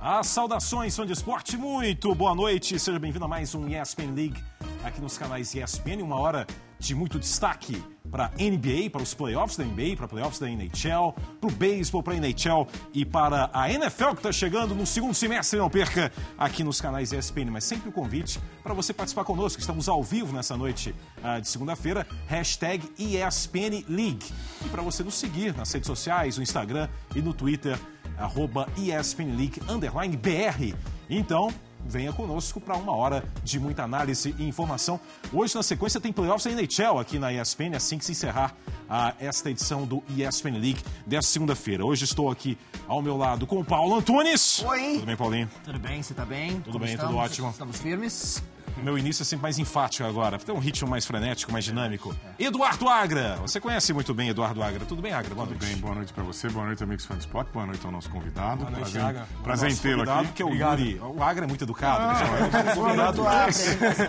As saudações, fã de esporte, muito boa noite. Seja bem-vindo a mais um ESPN League aqui nos canais ESPN. Uma hora de muito destaque para NBA, para os playoffs da NBA, para playoffs da NHL, para o beisebol, para a NHL e para a NFL que está chegando no segundo semestre. Não perca aqui nos canais ESPN, mas sempre o convite para você participar conosco. Estamos ao vivo nessa noite uh, de segunda-feira. Hashtag ESPN League. E para você nos seguir nas redes sociais, no Instagram e no Twitter arroba ESPN League, underline BR. Então, venha conosco para uma hora de muita análise e informação. Hoje, na sequência, tem playoffs da NHL aqui na ESPN, assim que se encerrar a, esta edição do ESPN League desta segunda-feira. Hoje estou aqui ao meu lado com o Paulo Antunes. Oi. Tudo bem, Paulinho? Tudo bem, você tá bem? Tudo Como bem, estamos? tudo ótimo. Estamos firmes. Meu início é sempre mais enfático agora, tem um ritmo mais frenético, mais dinâmico. Eduardo Agra, você conhece muito bem Eduardo Agra. Tudo bem, Agra? Boa Tudo noite. bem, boa noite para você, boa noite, amigos fãs de esporte, boa noite ao nosso convidado. Boa noite, prazer, Agra. Prazer em tê-lo aqui. que é o Yuri. O Agra é muito educado, ah, né? convidado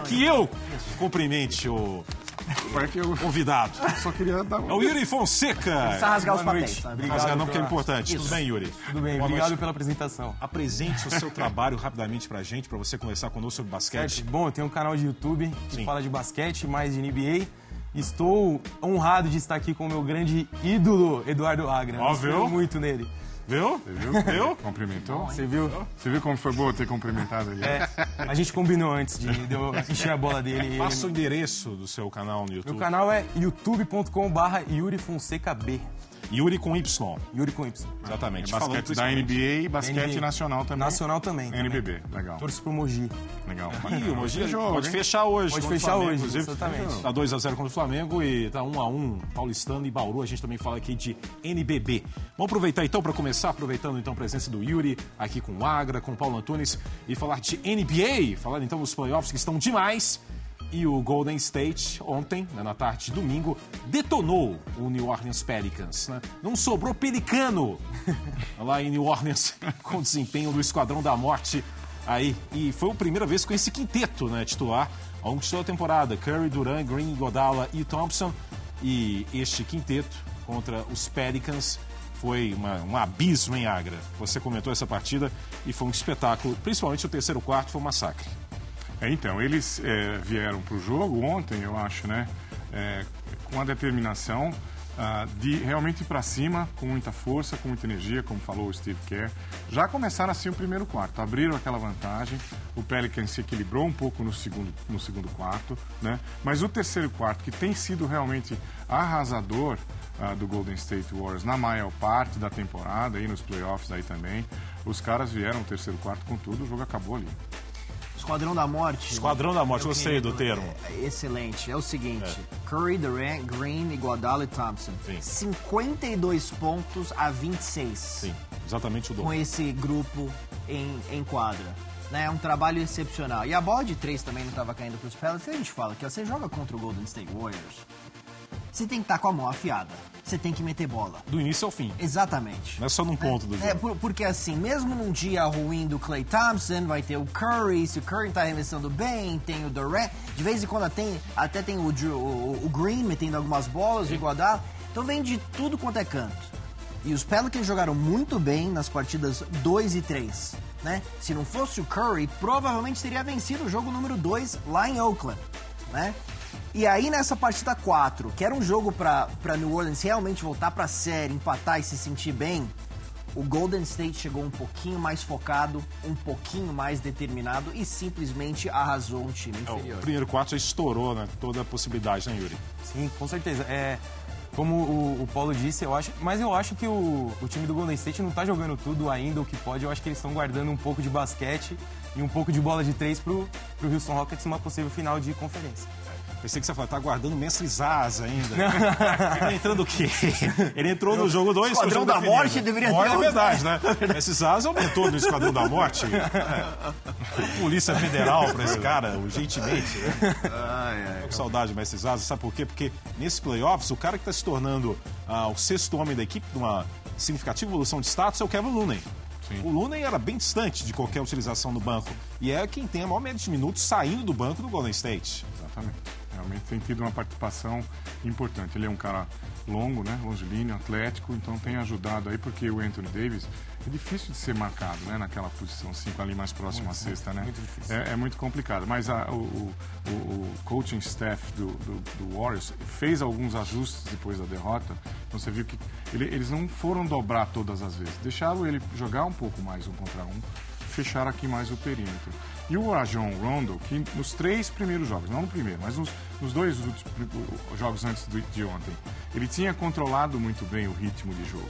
que eu cumprimente o eu convidado. Só queria dar É o Yuri Fonseca. Precisa rasgar os papéis. Obrigado, rasgar não, porque é importante. Tudo bem, Yuri? Tudo bem, Boa obrigado noite. pela apresentação. Apresente o seu trabalho rapidamente pra gente, pra você conversar conosco sobre basquete. Certo. Bom, eu tenho um canal de YouTube que Sim. fala de basquete, mais de NBA. Estou honrado de estar aqui com o meu grande ídolo, Eduardo Agra. Ó, viu? muito nele. Viu? Você viu? Viu? Cumprimentou? Você viu? Você viu como foi bom ter cumprimentado ele? É, a gente combinou antes de, de eu encher a bola dele. Passa o endereço do seu canal no YouTube. Meu canal é youtube.com/barra Yuri Fonseca B. Yuri com Y. Yuri com Y. Exatamente. É basquete da NBA e basquete NBA. nacional também. Nacional também. também. NBB, legal. Torço pro Mogi. Legal. Ih, o Mogi Tem jogo, pode hein? fechar hoje. Pode fechar Flamengo, hoje, inclusive. exatamente. Tá 2x0 contra o Flamengo e tá 1x1 Paulistano e Bauru. A gente também fala aqui de NBB. Vamos aproveitar então para começar, aproveitando então a presença do Yuri aqui com o Agra, com o Paulo Antunes e falar de NBA, falar então dos playoffs que estão demais. E o Golden State, ontem, né, na tarde de domingo, detonou o New Orleans Pelicans. Né? Não sobrou pelicano lá em New Orleans com o desempenho do Esquadrão da Morte aí. E foi a primeira vez com esse quinteto né, titular ao longo de toda a temporada. Curry, Durant, Green, Godala e Thompson. E este quinteto contra os Pelicans foi uma- um abismo em Agra. Você comentou essa partida e foi um espetáculo. Principalmente o terceiro quarto foi um massacre. É, então, eles é, vieram para o jogo ontem, eu acho, né? é, com a determinação ah, de realmente ir para cima, com muita força, com muita energia, como falou o Steve Kerr. Já começaram assim o primeiro quarto, abriram aquela vantagem. O Pelicans se equilibrou um pouco no segundo, no segundo quarto, né? Mas o terceiro quarto, que tem sido realmente arrasador ah, do Golden State Warriors na maior parte da temporada, aí nos playoffs aí também, os caras vieram no terceiro quarto com tudo, o jogo acabou ali. Esquadrão da Morte. Esquadrão da Morte, gostei do termo. é, excelente. É o seguinte: Curry, Durant, Green, Iguodala e Thompson. Sim. 52 pontos a 26. Sim, exatamente o Com dobro. esse grupo em, em quadra. Né, é um trabalho excepcional. E a bola de três também não estava caindo para os Pelicans. A gente fala que ó, você joga contra o Golden State Warriors, você tem que estar com a mão afiada. Você tem que meter bola. Do início ao fim. Exatamente. Não é só num ponto do É, jogo. por- porque assim, mesmo num dia ruim do Clay Thompson, vai ter o Curry, se o Curry tá arremessando bem, tem o Durant, de vez em quando tem, até tem o, o, o Green metendo algumas bolas, o Iguodala, então vem de tudo quanto é canto. E os Pelicans jogaram muito bem nas partidas 2 e 3, né? Se não fosse o Curry, provavelmente teria vencido o jogo número 2 lá em Oakland, né? E aí nessa partida 4, que era um jogo pra pra New Orleans realmente voltar pra série, empatar e se sentir bem, o Golden State chegou um pouquinho mais focado, um pouquinho mais determinado e simplesmente arrasou um time É, inferior. O primeiro quarto já estourou né, toda a possibilidade, né, Yuri? Sim, com certeza. É, como o, o Paulo disse, eu acho, mas eu acho que o, o time do Golden State não tá jogando tudo ainda o que pode. Eu acho que eles estão guardando um pouco de basquete e um pouco de bola de três pro, pro Houston Rockets numa possível final de conferência. Pensei que você falou, tá guardando Mestre Zaz ainda. Ele entrando o quê? Ele entrou no jogo 2. Esquadrão da Morte deveria ter É verdade, né? Mestre Zaz aumentou no Esquadrão da Morte. É. Polícia Federal pra esse cara, urgentemente. Né? Tô com saudade do Mestre Zaz. Sabe por quê? Porque nesses playoffs, o cara que tá se tornando ah, o sexto homem da equipe, numa significativa evolução de status, é o Kevin Looney. O Looney era bem distante de qualquer utilização no banco. E é quem tem a maior média de minutos saindo do banco do Golden State. Exatamente. Realmente tem tido uma participação importante. Ele é um cara longo, né? Longilíneo, atlético, então tem ajudado aí, porque o Anthony Davis é difícil de ser marcado, né? Naquela posição 5 ali mais próximo à sexta, né? muito difícil. É, é muito complicado. Mas a- o, o- o- o coaching staff do, do- do Warriors fez alguns ajustes depois da derrota. Então você viu que ele- eles não foram dobrar todas as vezes. Deixaram ele jogar um pouco mais um contra um, fecharam aqui mais o perímetro. E o Rajon Rondo, que nos três primeiros jogos, não no primeiro, mas nos, nos dois jogos antes do- de ontem, ele tinha controlado muito bem o ritmo de jogo.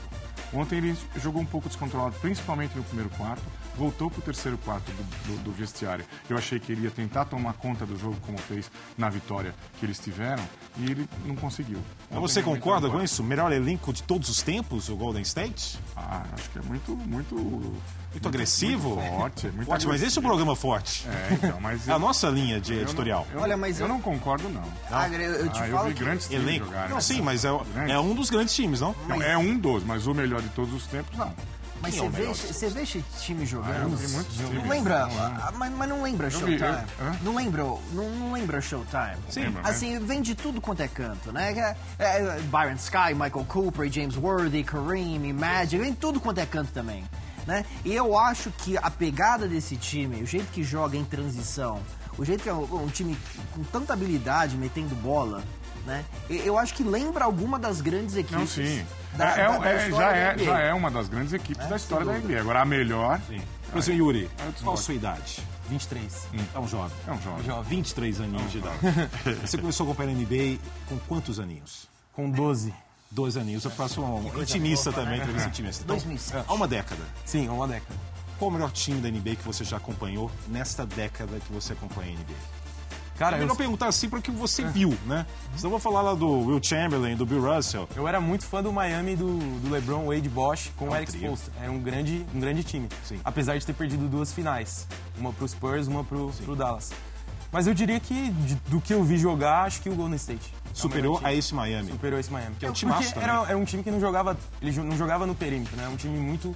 Ontem ele jogou um pouco descontrolado, principalmente no primeiro quarto, voltou para o terceiro quarto do, do- do vestiário. Eu achei que ele ia tentar tomar conta do jogo, como fez na vitória que eles tiveram, e ele não conseguiu. Ontem você concorda com isso? Melhor elenco de todos os tempos, o Golden State? Ah, acho que é muito, muito, muito, agressivo? muito forte, é muito Forte, mas esse é o programa forte. É, então, mas É a eu- nossa linha de eu não- editorial. eu- Olha, mas eu eu- não concordo não. Agra, eu te Ah, eu falo vi que... grandes times Elenco. jogarem. Não, sim, mas é, é um dos grandes times, não? Não, é um dos, mas o melhor de todos os tempos, não. Mas é você vê, você vê esse time Ah, jogando. eu vi muitos não times. lembra, Não, não. ah, mas, mas não lembra Showtime. não lembra, não, não lembra Showtime. Sim. Lembra, né? Assim, vem de tudo quanto é canto, né? É, é, Byron Sky, Michael Cooper, James Worthy, Kareem, Magic, vem tudo quanto é canto também. Né? E eu acho que a pegada desse time, o jeito que joga em transição, o jeito que é um, um time com tanta habilidade metendo bola, né? Eu acho que lembra alguma das grandes equipes. Não, sim. da- É- é- da- da é- história já, da é, já é uma das grandes equipes da história da NBA. Agora, a melhor Professor Yuri, eu qual a sua idade? 23. É um jovem. é um jovem. Jovem. 23 aninhos de idade. Você começou a acompanhar a NBA com quantos aninhos? Com 12. Dois aninhos. Eu faço um intimista também, entrevista intimista. Então, 2007. há uma década. Sim, uma década. Qual o melhor time da NBA que você já acompanhou nesta década que você acompanha a NBA? Cara, É eu, melhor perguntar assim para o que você viu, né? Senão eu vou falar lá do Will Chamberlain, do Bill Russell. eu era muito fã do Miami do, do LeBron, Wade, Bosch com É o um Eric trio. Spoelstra. Era um grande, um grande time. Sim. Apesar de ter perdido duas finais. Uma pro Spurs, uma pro, pro Dallas. Mas eu diria que, do que eu vi jogar, acho que o Golden State. É Superou melhor a time. esse Miami. Superou esse Miami. Que é um Porque timaço também. era, era um time que não jogava, ele não jogava no perímetro, né? Um time muito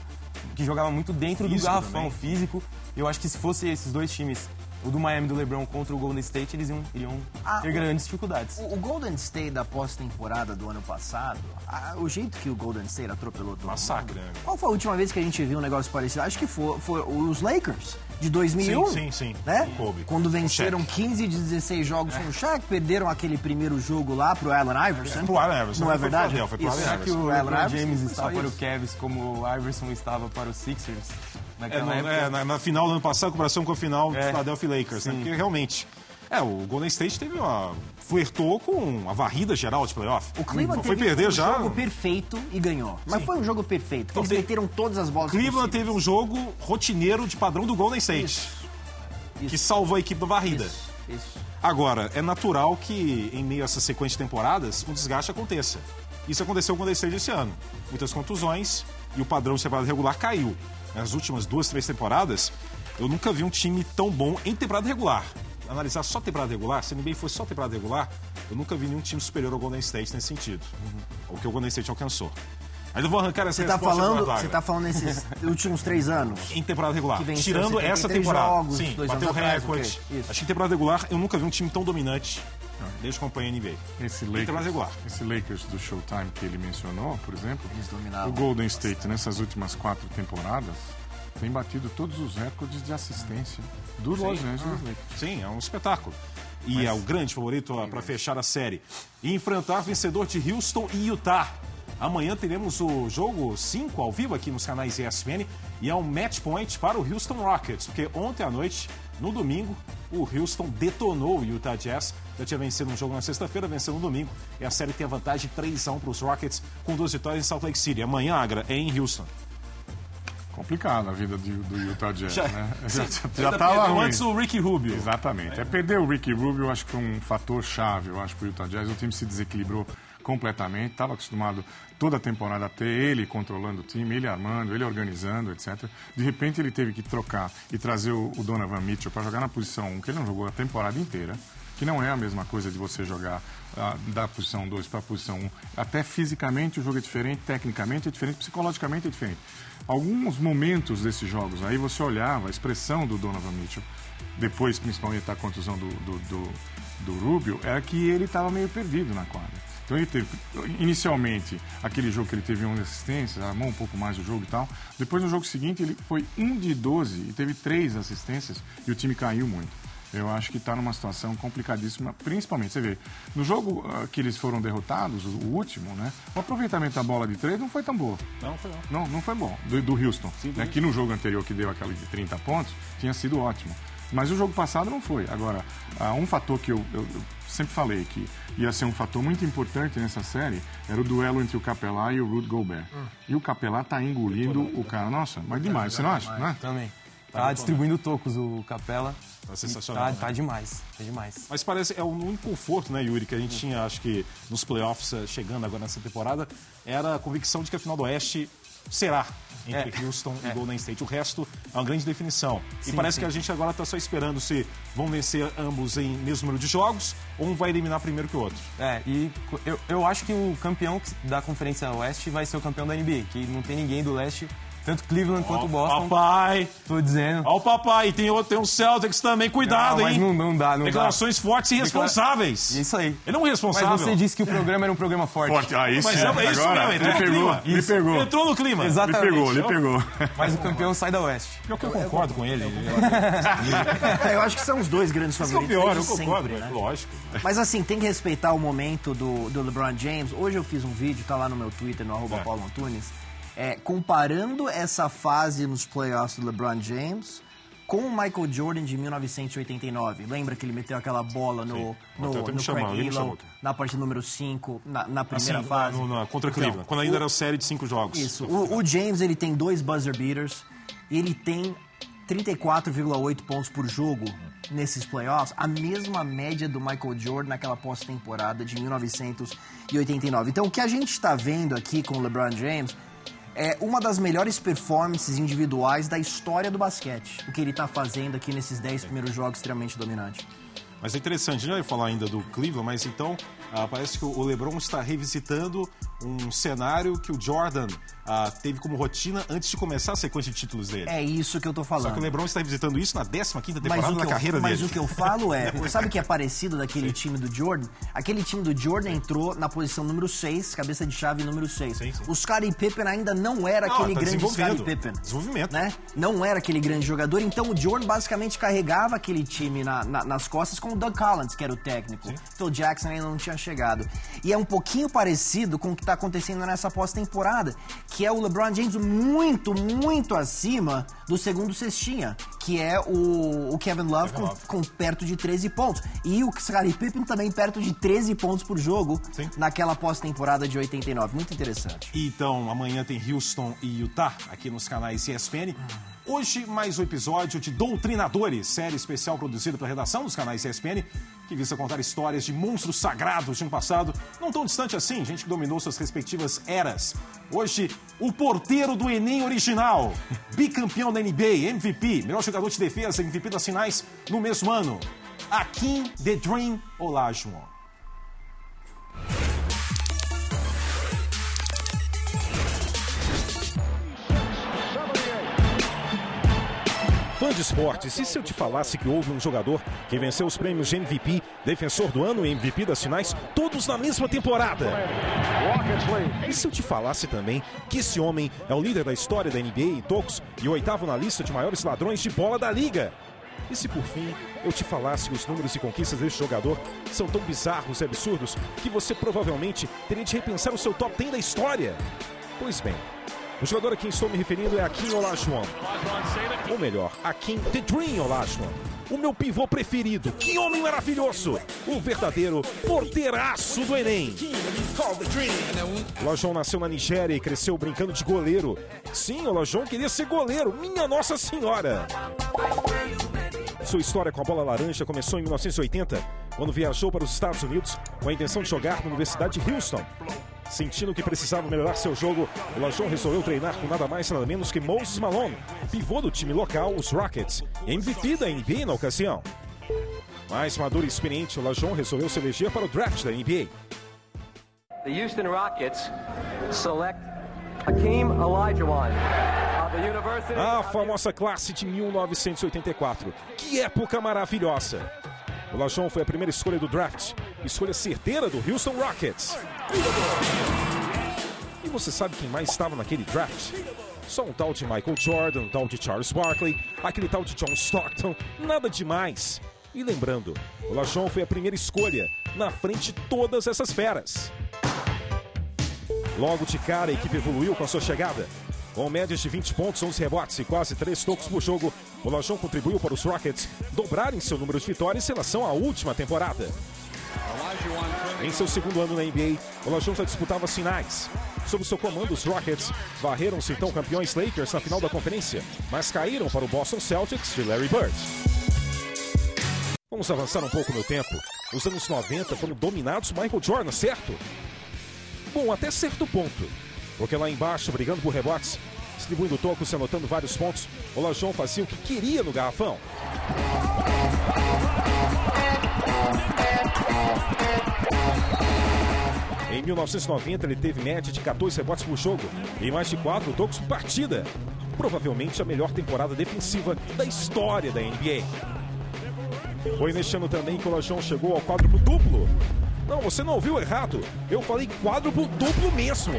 que jogava muito dentro Físico do garrafão, também. físico. Eu acho que se fosse esses dois times, o do Miami e do LeBron contra o Golden State, eles iam, iriam Ah, ter o- grandes dificuldades. O, o Golden State da pós-temporada do ano passado, a- o jeito que o Golden State atropelou todo Massacre, mundo. né? Qual foi a última vez que a gente viu um negócio parecido? Acho que foi, foi os Lakers, de 2001. Sim, sim, sim. Né? Kobe. Quando venceram Shaq. 15 de 16 jogos com o Shaq, perderam aquele primeiro jogo lá pro Allen Iverson. Pro Allen Iverson, Não é não foi verdade? pro Allen, foi pro Isso. Allen Será que o LeBron Iverson, James está só para o. Cavs como o Iverson estava para o Sixers? É, Naquela no- época. é, na, na final do ano passado, comparação com a final do É. Philadelphia Lakers, né? Porque realmente. É, o Golden State teve uma. flertou com a varrida geral de playoff. O Cleveland foi teve perder um já. jogo perfeito e ganhou. Mas foi um jogo perfeito. porque Eles Então, meteram todas as bolas Cleveland possíveis. teve um jogo rotineiro de padrão do Golden State, Isso. que Isso. salvou a equipe da varrida. Isso. Isso. Agora, é natural que em meio a essa sequência de temporadas, um desgaste aconteça. Isso aconteceu com o Golden State esse ano. Muitas contusões e o padrão de temporada regular caiu. Nas últimas duas, três temporadas, eu nunca vi um time tão bom em temporada regular. Analisar só temporada regular, se a NBA fosse só temporada regular, eu nunca vi nenhum time superior ao Golden State nesse sentido. O que o Golden State alcançou. Eu vou arrancar essa Você tá resposta falando, você tá falando nesses últimos três anos? Em temporada regular. Que venceu Tirando 73 essa temporada. jogos, Sim, dois bateu recorde. Acho que em temporada regular eu nunca vi um time tão dominante desde que eu acompanhei a NBA. Esse Em temporada Lakers, regular. esse Lakers do Showtime que ele mencionou, por exemplo, o Golden State nessas últimas quatro temporadas tem batido todos os recordes de assistência do Los Angeles Lakers. Sim, é um espetáculo. E é o grande favorito para fechar a série. E enfrentar vencedor de Houston e Utah. Amanhã teremos o jogo 5 ao vivo aqui nos canais ESPN e é um match point para o Houston Rockets, porque ontem à noite, no domingo, o Houston detonou o Utah Jazz. Já tinha vencido um jogo na sexta-feira, venceu no domingo. E a série tem a vantagem 3 a 1 para os Rockets, com duas vitórias em Salt Lake City. Amanhã, Agra, é em Houston. Complicada a vida de- do Utah Jazz, Já- né? Já, já ainda tava perdeu ruim. antes o Ricky Rubio. Exatamente. É perder o Ricky Rubio, eu acho que foi um fator chave, eu acho, para o Utah Jazz. O time se desequilibrou completamente. Estava acostumado toda a temporada a ter ele controlando o time, ele armando, ele organizando, etc. De repente ele teve que trocar e trazer o, o Donovan Mitchell para jogar na posição 1, que ele não jogou a temporada inteira. que não é a mesma coisa de você jogar ah, da posição 2 para a posição 1. Um. Até fisicamente o jogo é diferente, tecnicamente é diferente, psicologicamente é diferente. Alguns momentos desses jogos, aí você olhava a expressão do Donovan Mitchell, depois principalmente da contusão do, do, do, do Rubio, era que ele estava meio perdido na quadra. Então ele teve, inicialmente, aquele jogo que ele teve 11 assistências, armou um pouco mais o jogo e tal. Depois no jogo seguinte ele foi 1 de 12 e teve 3 assistências e o time caiu muito. Eu acho que está numa situação complicadíssima, principalmente, você vê, no jogo uh, que eles foram derrotados, o, o, último, né? O aproveitamento da bola de três não foi tão bom. Não, foi não. Não, não foi bom. Do, do Houston. Sim, do né? Que no jogo anterior que deu aquela de 30 pontos, tinha sido ótimo. Mas o jogo passado não foi. Agora, uh, um fator que eu, eu, eu sempre falei que ia ser um fator muito importante nessa série era o duelo entre o Capelá e o Rudy Gobert. Hum. E o Capelá tá engolindo o cara. Nossa, mas demais, você não acha? Né? Também. Tá distribuindo tocos o Capela. Tá sensacional. Tá, né? tá, demais, tá demais. Mas parece, é o único conforto, né, Yuri, que a gente tinha, acho que nos playoffs, eh, chegando agora nessa temporada, era a convicção de que a final do Oeste será entre é. Houston é. e Golden State. O resto é uma grande definição. Sim, e parece sim. que a gente agora está só esperando se vão vencer ambos em mesmo número de jogos ou um vai eliminar primeiro que o outro. É, e eu, eu acho que o campeão da Conferência Oeste vai ser o campeão da NBA, que não tem ninguém do leste tanto Cleveland oh, quanto Boston. Papai! Tô dizendo. Ó o papai. E tem, outro, tem um Celtics também. Cuidado, não, hein? Não, não dá, não Declarações dá. fortes e irresponsáveis. Isso aí. Ele é um responsável. Mas você disse que o programa era um programa forte. Forte, ah, isso Mas é, é isso Agora, mesmo. Ele pegou, ele pegou. Entrou no clima. Exatamente. Ele pegou, ele pegou. Mas o campeão sai da Oeste. Pior que eu concordo com ele. eu acho que são os dois grandes favoritos. Isso é o pior, eu concordo, sempre, né? lógico. Mas assim, tem que respeitar o momento do, do LeBron James. Hoje eu fiz um vídeo, tá lá no meu Twitter, no arroba é. Paulo Antunes é, comparando essa fase nos playoffs do LeBron James com o Michael Jordan de 1989. Lembra que ele meteu aquela bola no, no, no, no Craig na parte número 5, na, na, primeira assim, fase? No, no, contra Cleveland, então, quando ainda o, era série de cinco jogos. Isso. O, o James ele tem dois buzzer beaters, ele tem 34,8 pontos por jogo nesses playoffs, a mesma média do Michael Jordan naquela pós-temporada de 1989. Então, o que a gente está vendo aqui com o LeBron James é uma das melhores performances individuais da história do basquete. O que ele está fazendo aqui nesses 10 primeiros jogos extremamente dominante. Mas é interessante, a gente falar ainda do Cleveland, mas então ah, parece que o LeBron está revisitando um cenário que o Jordan ah, teve como rotina antes de começar a sequência de títulos dele. É isso que eu tô falando. Só que o LeBron está revisitando isso na 15 temporada da eu, carreira mas dele. Mas o que eu falo é, sabe o que é parecido daquele sim. time do Jordan? Aquele time do Jordan entrou na posição número 6, cabeça de chave número 6. Sim, sim. O Scottie Pippen ainda não era não, aquele tá grande Scottie Pippen. Desenvolvimento. Né? Não era aquele grande jogador, então o Jordan basicamente carregava aquele time na, na, nas costas com o Doug Collins, que era o técnico. Phil Jackson ainda não tinha chegado. E é um pouquinho parecido com o que está acontecendo nessa pós-temporada, que é o LeBron James muito, muito acima do segundo cestinha, que é o, o Kevin Love, Kevin com, Love. com, perto de 13 pontos. E o Scottie Pippen também perto de 13 pontos por jogo Sim. naquela pós-temporada de 89. Muito interessante. Então, amanhã tem Houston e Utah aqui nos canais ESPN. Hoje, mais um episódio de Doutrinadores, série especial produzida pela redação dos canais ESPN, que visa contar histórias de monstros sagrados de um passado não tão distante assim, gente que dominou suas respectivas eras. Hoje, o porteiro do Enem original, bicampeão da NBA, MVP, melhor jogador de defesa, MVP das finais no mesmo ano. Akin The Dream Olajuwon. Fã de esportes, e se eu te falasse que houve um jogador que venceu os prêmios de MVP, defensor do ano e MVP das finais, todos na mesma temporada? E se eu te falasse também que esse homem é o líder da história da NBA em tocos e o oitavo na lista de maiores ladrões de bola da liga? E se por fim eu te falasse que os números e conquistas deste jogador são tão bizarros e absurdos que você provavelmente teria de repensar o seu top 10 da história? Pois bem, o jogador a quem estou me referindo é Akin Olajuwon. Ou melhor, Akin The Dream Olajuwon. O meu pivô preferido. Que homem maravilhoso! O verdadeiro porteiraço do Enem. Olajuwon nasceu na Nigéria e cresceu brincando de goleiro. Sim, Olajuwon queria ser goleiro. Minha Nossa Senhora! Sua história com a bola laranja começou em 1980, quando viajou para os Estados Unidos com a intenção de jogar na Universidade de Houston. Sentindo que precisava melhorar seu jogo, o Lajon resolveu treinar com nada mais nada menos que Moses Malone, pivô do time local, os Rockets, MVP da NBA na ocasião. Mais maduro e experiente, o Lajon resolveu se eleger para o draft da NBA. The Houston Rockets select Hakeem Olajuwon A famosa classe de 1984. Que época maravilhosa! O Lajon foi a primeira escolha do draft, escolha certeira do Houston Rockets. E você sabe quem mais estava naquele draft? Só um tal de Michael Jordan, um tal de Charles Barkley, aquele tal de John Stockton, nada demais. E lembrando, o Lajon foi a primeira escolha, na frente de todas essas feras. Logo de cara, a equipe evoluiu com a sua chegada. Com médias de 20 pontos, 11 rebotes e quase 3 tocos por jogo, o Lajon contribuiu para os Rockets dobrarem seu número de vitórias em relação à última temporada. Em seu segundo ano na NBA, o Lajon já disputava as finais. Sob seu comando, os Rockets varreram-se então campeões Lakers na final da conferência, mas caíram para o Boston Celtics de Larry Bird. Vamos avançar um pouco no tempo. Os anos 90 foram dominados por Michael Jordan, certo? Bom, até certo ponto. Porque lá embaixo, brigando por rebotes, distribuindo tocos e anotando vários pontos, o Lajon fazia o que queria no garrafão. Em 1990, ele teve média de 14 rebotes por jogo e mais de 4 tocos por partida. Provavelmente a melhor temporada defensiva da história da NBA. Foi neste ano também que o Lajon chegou ao quádruplo duplo. Não, você não ouviu errado. Eu falei quádruplo duplo mesmo.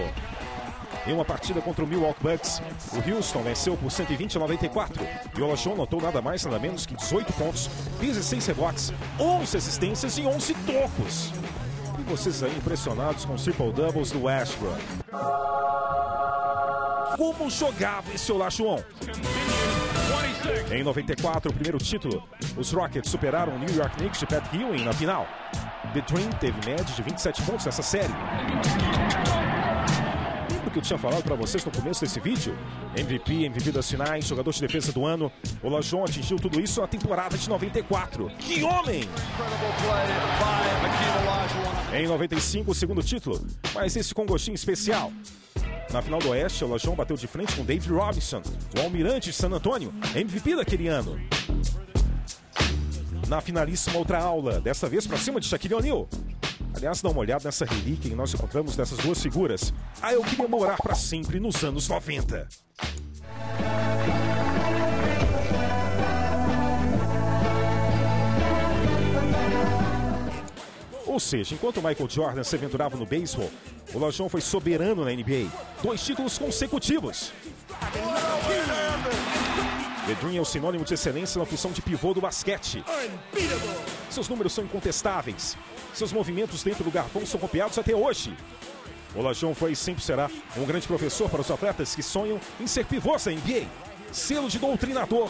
Em uma partida contra o Milwaukee Bucks, o Houston venceu por 120 a 94 e o Lachon notou nada mais nada menos que 18 pontos, 16 rebotes, 11 assistências e 11 tocos. E vocês aí impressionados com os triple doubles do Westbrook. Como jogava esse Olajuwon? Em 94, o primeiro título, os Rockets superaram o New York Knicks de Pat Ewing na final. The Dream teve média de 27 pontos nessa série. Que eu tinha falado para vocês no começo desse vídeo? MVP, MVP das finais, jogador de defesa do ano. O Lajon atingiu tudo isso na temporada de 94. Que homem! Em 95, o segundo título, mas esse com gostinho especial. Na final do Oeste, o Lajon bateu de frente com David Robinson, o almirante de San Antonio, MVP daquele ano. Na finalíssima outra aula, dessa vez para cima de Shaquille O'Neal. Aliás, dá uma olhada nessa relíquia que nós encontramos dessas duas figuras. Ah, eu queria morar para sempre nos anos 90. Ou seja, enquanto Michael Jordan se aventurava no beisebol, o Lajon foi soberano na NBA. Dois títulos consecutivos. The Dream é o sinônimo de excelência na função de pivô do basquete. Seus números são incontestáveis. Seus movimentos dentro do garfão são copiados até hoje. O Lajon foi e sempre será um grande professor para os atletas que sonham em ser pivôs da NBA. Selo de doutrinador,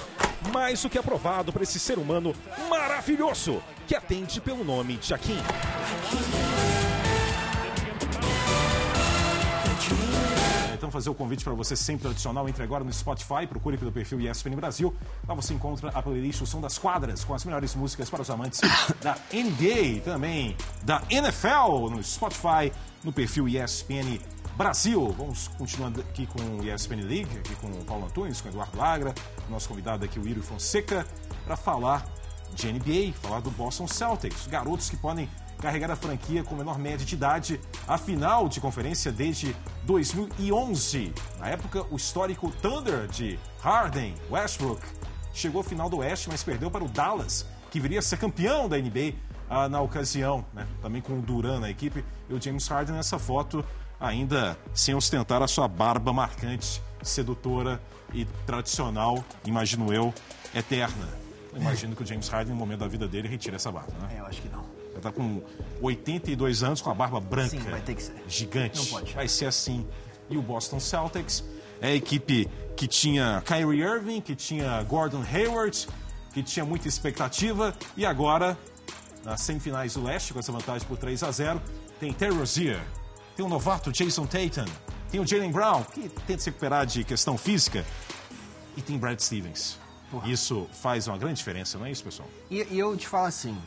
mais do que aprovado para esse ser humano maravilhoso que atende pelo nome de Jaquim. Então fazer o convite para você sempre tradicional, entre agora no Spotify, procure pelo perfil ESPN Brasil. Lá você encontra a playlist O Som das Quadras, com as melhores músicas para os amantes da NBA e também da NFL no Spotify, no perfil ESPN Brasil. Vamos continuando aqui com o ESPN League, aqui com o Paulo Antunes, com o Eduardo Agra, nosso convidado aqui, o Iro Fonseca, para falar de NBA, falar do Boston Celtics, garotos que podem carregar a franquia com menor média de idade a final de conferência desde 2011. Na época, o histórico Thunder de Harden, Westbrook, chegou à final do Oeste, mas perdeu para o Dallas, que viria a ser campeão da NBA ah, na ocasião, né? também com o Duran na equipe e o James Harden nessa foto, ainda sem ostentar a sua barba marcante, sedutora e tradicional, imagino eu, eterna. Imagino que o James Harden, no momento da vida dele, retira essa barba, né? É, eu acho que não. Ele tá com 82 anos, com a barba branca. Sim, vai ter que ser. Gigante. Não pode. Vai ser assim. E o Boston Celtics é a equipe que tinha Kyrie Irving, que tinha Gordon Hayward, que tinha muita expectativa. E agora, nas semifinais do Leste, com essa vantagem por 3 a 0 tem Terry Rozier, tem o novato Jason Tatum, tem o Jalen Brown, que tenta se recuperar de questão física, e tem Brad Stevens. Isso faz uma grande diferença, não é isso, pessoal? E, e eu te falo assim,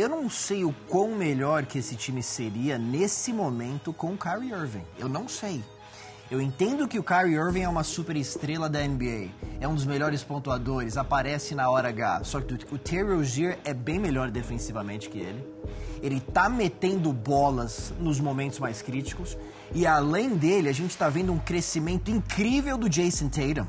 eu não sei o quão melhor que esse time seria nesse momento com o Kyrie Irving. Eu não sei. Eu entendo que o Kyrie Irving é uma super estrela da NBA, é um dos melhores pontuadores, aparece na hora H. Só que o Terry Rozier é bem melhor defensivamente que ele. Ele tá metendo bolas nos momentos mais críticos. E além dele, a gente tá vendo um crescimento incrível do Jason Tatum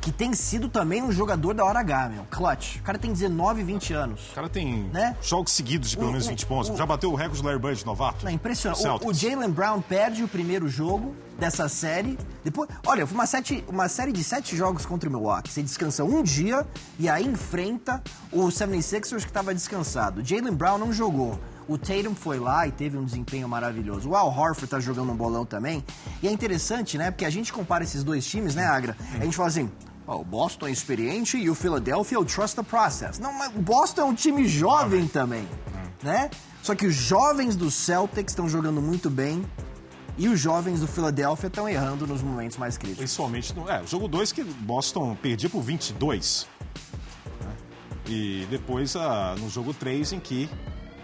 que tem sido também um jogador da hora H, meu. Clutch. O cara tem 19, 20 anos. O cara tem Né? jogos seguidos de pelo O- menos o- 20 pontos. o- Já bateu o recorde do Larry Bird, novato. Não, é impressionante. O, o Jalen Brown perde o primeiro jogo dessa série. Depois, olha, foi uma, sete, uma série de sete jogos contra o Milwaukee. Você descansa um dia e aí enfrenta o 76ers que estava descansado. O Jalen Brown não jogou. O Tatum foi lá e teve um desempenho maravilhoso. O Al Horford tá jogando um bolão também. E é interessante, né? Porque a gente compara esses dois times, né, Agra? A gente fala assim. O Boston é experiente e o Philadelphia o trust the process. Não, mas o Boston é um time jovem também, né? Só que os jovens do Celtics estão jogando muito bem e os jovens do Philadelphia estão errando nos momentos mais críticos. Principalmente no. É, jogo 2 que Boston perdia por 22. né? E depois ah, no jogo 3 em que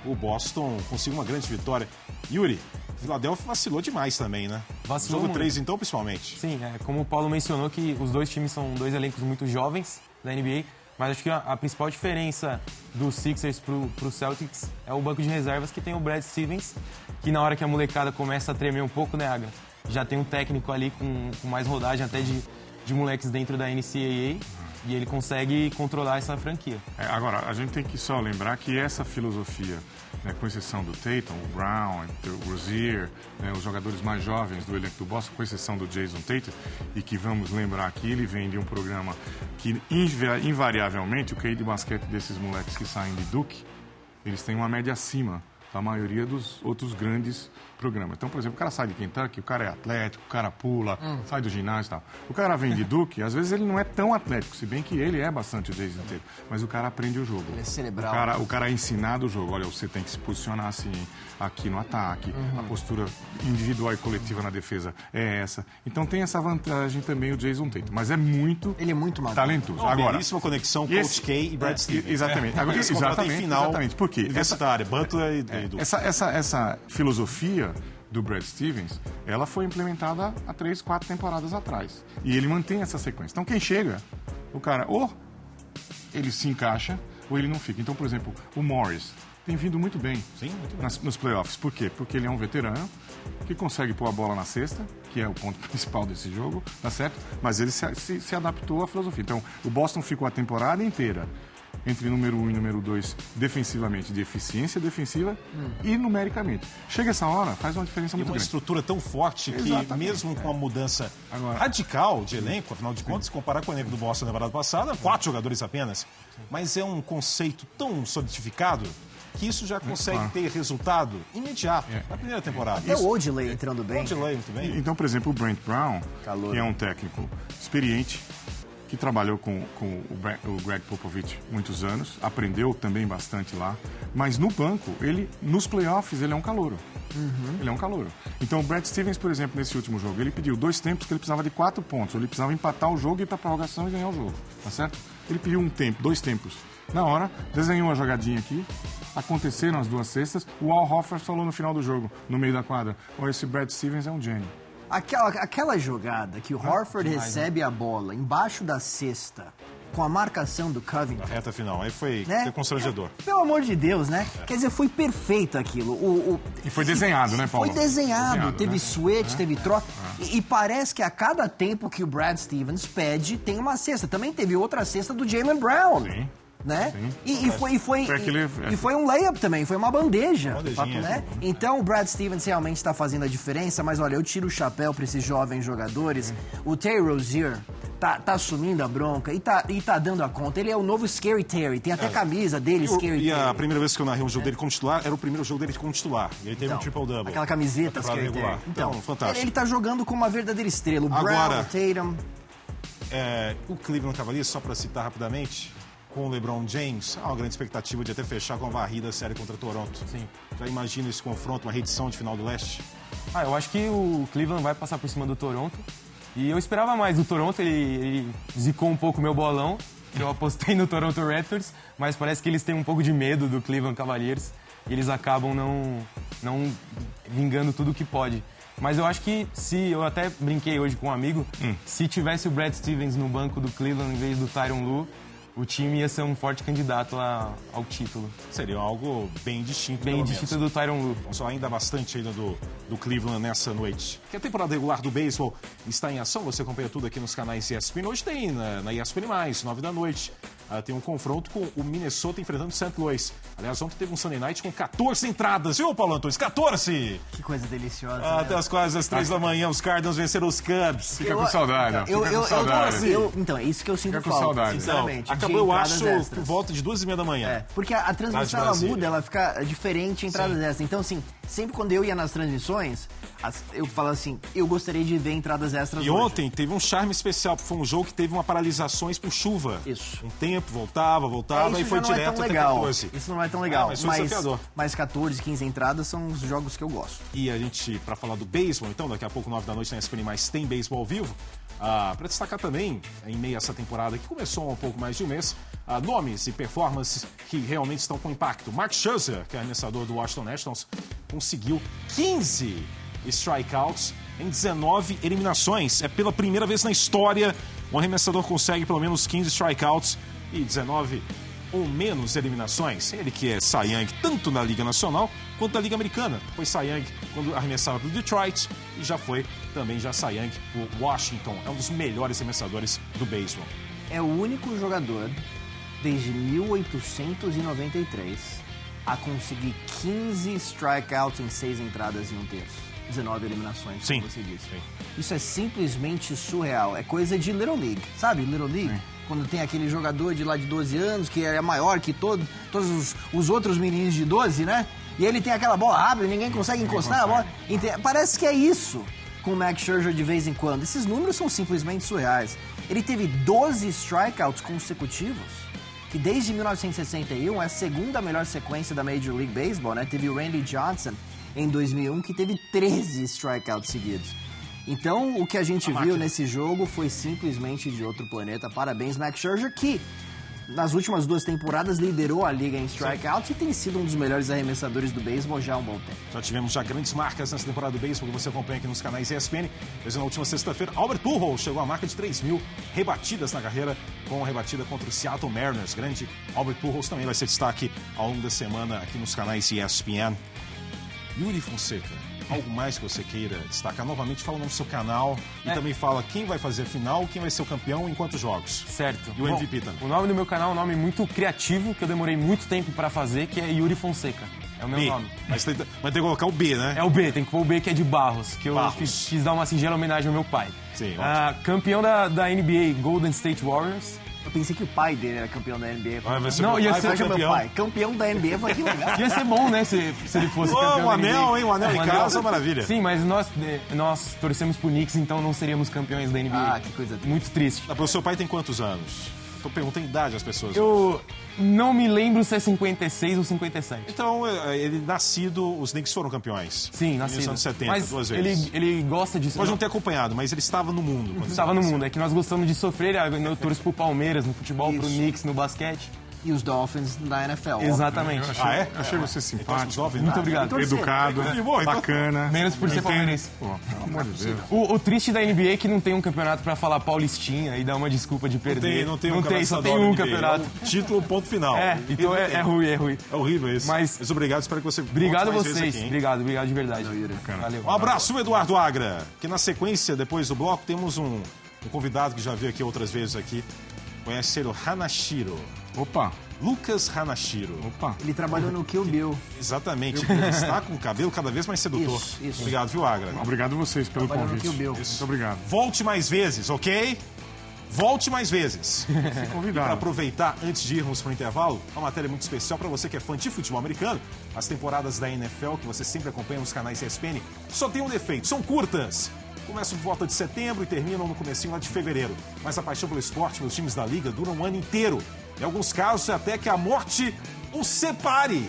o Boston conseguiu uma grande vitória. Yuri, Philadelphia vacilou demais também, né? Vacilou jogo muito. 3 então, principalmente. Sim, é, como o Paulo mencionou que os dois times são dois elencos muito jovens da NBA, mas acho que a, a principal diferença dos Sixers pro, pro Celtics é o banco de reservas que tem o Brad Stevens, que na hora que a molecada começa a tremer um pouco, né, Agra? Já tem um técnico ali com, com mais rodagem até de, de moleques dentro da NCAA e ele consegue controlar essa franquia. É, agora, a gente tem que só lembrar que essa filosofia, né, com exceção do Tatum, o Brown, o Rozier, né, os jogadores mais jovens do elenco do Boston, com exceção do Jason Tatum, e que vamos lembrar que ele vem de um programa que inva- invariavelmente o QI de basquete desses moleques que saem de Duke, eles têm uma média acima da maioria dos outros grandes programas. Então, por exemplo, o cara sai de Kentucky, o cara é atlético, o cara pula, sai do ginásio e tal. O cara vem de Duke, às vezes ele não é tão atlético, se bem que ele é bastante o Jason Tatum, mas o cara aprende o jogo. Ele é cerebral. O cara, o cara é ensinado o jogo. Olha, você tem que se posicionar assim, aqui no ataque, a postura individual e coletiva na defesa é essa. Então tem essa vantagem também o Jason Tatum, mas é muito Ele é muito maduro. talentoso. Uma Agora, belíssima conexão Coach esse- K e Brad é, Stevens. exatamente. É. Agora, exatamente, final exatamente. Por quê? Universitária, Butler e, e Duke. Essa, essa, essa filosofia do Brad Stevens, ela foi implementada há três, quatro temporadas atrás. E ele mantém essa sequência. Então quem chega, o cara, ou ele se encaixa, ou ele não fica. Então, por exemplo, o Morris tem vindo muito bem Sim, muito bem. nas- nos playoffs. Por quê? Porque ele é um veterano que consegue pôr a bola na cesta, que é o ponto principal desse jogo, tá certo? Mas ele se, se- se adaptou à filosofia. Então, o Boston ficou a temporada inteira entre número 1 um e número 2 defensivamente, de eficiência defensiva e numericamente. Chega essa hora, faz uma diferença E muito uma grande. estrutura tão forte que, Exatamente, mesmo com a mudança Agora- radical de elenco, afinal de contas, se comparar com o elenco do Boston na temporada passada, quatro jogadores apenas. Mas é um conceito tão solidificado que isso já consegue claro. ter resultado imediato É. na primeira temporada. Até o Odilei entrando bem. Muito bem. Então, por exemplo, o Brent Brown, Calor. que é um técnico experiente, que trabalhou com, com o, Greg Popovich muitos anos, aprendeu também bastante lá, mas no banco, ele, nos playoffs, ele é um calouro. Ele é um calouro. Então, o Brad Stevens, por exemplo, nesse último jogo, ele pediu dois tempos que ele precisava de quatro pontos. Ele precisava empatar o jogo e ir para prorrogação e ganhar o jogo. Tá certo? Ele pediu um tempo, dois tempos. Na hora, desenhou uma jogadinha aqui, aconteceram as duas cestas. O Al Hofer falou no final do jogo, no meio da quadra: "Ó, esse Brad Stevens é um gênio. Aquela, aquela jogada que o Horford recebe a bola embaixo da cesta com a marcação do Covington. Na reta final. Aí foi Né? foi constrangedor. Pelo amor de Deus, né? Quer dizer, foi perfeito aquilo. O, o- E foi desenhado, né, Paulo? Foi desenhado, Desenhado, teve né? switch, teve troca. E, e parece que a cada tempo que o Brad Stevens pede, tem uma cesta. Também teve outra cesta do Jalen Brown. Sim. Né? E, e foi, e, foi, Foi aquele- e, e foi um layup também, foi uma bandeja. Bandejinha. Né? Então o Brad Stevens realmente está fazendo a diferença, mas olha, eu tiro o chapéu para esses jovens jogadores. O Terry Rozier tá, tá assumindo a bronca e tá, e tá dando a conta. Ele é o novo Scary Terry, tem até camisa dele, E, o- Scary e a Terry. primeira vez que eu narrei um jogo dele como titular, era o primeiro jogo dele como titular. E ele teve um Então, triple-double. Aquela camiseta Scary regular. Terry. Então, Então, fantástico. Ele, ele tá jogando como uma verdadeira estrela. O Brown, Agora- o Tatum. É, o Cleveland Cavaliers, só para citar rapidamente, com o LeBron James, há uma grande expectativa de até fechar com a varrida série contra Toronto. Sim. Já imagina esse confronto, uma reedição de final do leste? Ah, eu acho que o Cleveland vai passar por cima do Toronto. E eu esperava mais do Toronto, ele, ele zicou um pouco o meu bolão. Eu apostei no Toronto Raptors, mas parece que eles têm um pouco de medo do Cleveland Cavaliers e eles acabam não, não vingando tudo que pode. Mas eu acho que se, eu até brinquei hoje com um amigo, se tivesse o Brad Stevens no banco do Cleveland em vez do Tyron Lu, o time ia ser um forte candidato a- ao título. Seria algo bem distinto, Bem distinto menos. do Tyron Lu. Falar ainda bastante ainda do, do Cleveland nessa noite. Que a temporada regular do beisebol está em ação, você acompanha tudo aqui nos canais ESPN. Hoje tem na, na ESPN+, nove da noite. Ah, tem um confronto com o Minnesota enfrentando o St. Louis. Aliás, ontem teve um Sunday Night com 14 entradas, viu, Paulo Antunes? 14! Que coisa deliciosa. Ah, né? até as quase as 3 da manhã, os Cardinals venceram os Cubs. Fica com saudade. Eu, eu, com saudade. eu, eu- então, é isso que eu sinto Fica com falta, saudade. Sinceramente. de acabou, eu acho, extras. por volta de duas e meia da manhã. É, porque a, a transmissão ela muda, ela fica diferente em entradas extras. Então, assim, sempre quando eu ia nas transmissões, eu falo assim, eu gostaria de ver entradas extras E hoje. ontem teve um charme especial, porque foi um jogo que teve uma paralisações por chuva. Isso. Um tempo, voltava, É, voltava isso e foi é direto tão até legal. 14. Isso não é tão legal. Ah, mas mas, mas 14, 15 entradas são os jogos que eu gosto. E a gente, pra falar do beisebol, então, daqui a pouco, 9 da noite, na ESPN+, tem beisebol ao vivo. Ah, pra destacar também, em meio a essa temporada que começou há um pouco mais de um mês, ah, nomes e performances que realmente estão com impacto. Mark Scherzer, que é arremessador do Washington Nationals, conseguiu 15 strikeouts em 19 eliminações. É pela primeira vez na história um arremessador consegue pelo menos 15 strikeouts e 19 ou menos eliminações. Ele que é Young tanto na Liga Nacional quanto na Liga Americana. Foi Young quando arremessava para o Detroit e já foi também já Young por Washington. É um dos melhores arremessadores do beisebol. É o único jogador desde 1893 a conseguir 15 strikeouts em 6 entradas e um terço. 19 eliminações, Sim. como você disse. Sim. Isso é simplesmente surreal. É coisa de Little League, sabe? Little League. Quando tem aquele jogador de lá de 12 anos, que é maior que todo, todos os, os outros meninos de 12, né? E ele tem aquela bola rápida, ninguém consegue encostar a bola. Parece que é isso com o Max Scherzer de vez em quando. Esses números são simplesmente surreais. Ele teve 12 strikeouts consecutivos, que desde 1961 é a segunda melhor sequência da Major League Baseball, né? Teve o Randy Johnson em 2001 que teve 13 strikeouts seguidos. Então, o que a gente viu nesse jogo foi simplesmente de outro planeta. Parabéns, Max Scherzer, que nas últimas duas temporadas liderou a liga em strikeouts e tem sido um dos melhores arremessadores do beisebol já há um bom tempo. Já tivemos já grandes marcas nessa temporada do beisebol que você acompanha aqui nos canais ESPN. Pois na última sexta-feira, Albert Pujols chegou à marca de 3 mil rebatidas na carreira com a rebatida contra o Seattle Mariners. Grande Albert Pujols também vai ser destaque ao longo da semana aqui nos canais ESPN. Yuri Fonseca, algo mais que você queira destacar? Novamente, fala o nome do seu canal e É. também fala quem vai fazer a final, quem vai ser o campeão em quantos jogos. Certo. E o MVP também. O nome do meu canal é um nome muito criativo, que eu demorei muito tempo pra fazer, que é Yuri Fonseca. É o meu B. nome. Mas tem, mas tem que colocar o B, né? É o B, tem que pôr o B que é de Barros, que eu Barros. fiz, quis dar uma singela homenagem ao meu pai. Sim, Ah, campeão da, da NBA Golden State Warriors. Eu pensei que o pai dele era campeão da NBA. Vai, vai ser Não, meu ia pai, ser vai Seja meu campeão. pai, campeão da NBA. Falei, que legal. Ia ser bom, né, se, se ele fosse Ô, campeão um da anel, NBA. hein? Um anel em casa, maravilha. Sim, mas nós, eh, nós torcemos pro Knicks, então não seríamos campeões da NBA. Ah, que coisa triste. Muito triste. Ah, O seu pai tem quantos anos? Tô perguntando a idade às pessoas. Eu não me lembro se é 56 ou 57. Então, é, ele nascido, os Knicks foram campeões. Sim, Nos nascido. anos 70, Mas duas vezes. ele, ele gosta de... Pode não ter acompanhado, mas ele estava no mundo. Estava no mundo, é que nós gostamos de sofrer, eu torço pro Palmeiras no futebol, pro Isso. Knicks no basquete. E os Dolphins da NFL. Exatamente. Achei, Ah, é? eu achei você Então, simpático, jovens, Muito né? obrigado. Torcer. educado, Confirmou, então. bacana. Menos por ser palmeirense. Pô, pelo amor de Deus. O, o triste da NBA é que não tem um campeonato pra falar paulistinha e dar uma desculpa de Não perder. tem, não tem, um não tem só tem um NBA, campeonato. É o título, ponto final. É, então é, não é ruim, é ruim. É horrível isso. Mas- Mas obrigado, espero que você Obrigado a vocês. aqui, obrigado, obrigado de verdade. Valeu. Um abraço, Eduardo Agra. Que na sequência, depois do bloco, temos um, um convidado que já veio aqui outras vezes aqui. Conhece ele, o Hanashiro. Opa, Lucas Hanashiro. opa. Ele trabalhou no Kill Bill. Exatamente. Ele está com o cabelo cada vez mais sedutor. Isso, isso. Obrigado, viu, Agra? Obrigado a vocês pelo Trabalhou no convite. Kill Bill. Muito obrigado. Volte mais vezes, ok? Volte mais vezes. Para Convidado. aproveitar, antes de irmos para o intervalo, uma matéria muito especial para você que é fã de futebol americano. As temporadas da NFL, que você sempre acompanha nos canais ESPN, só tem um defeito, são curtas. Começam por volta de setembro e terminam no comecinho lá de fevereiro. Mas a paixão pelo esporte pelos times da liga dura um ano inteiro. Em alguns casos, até que a morte os separe.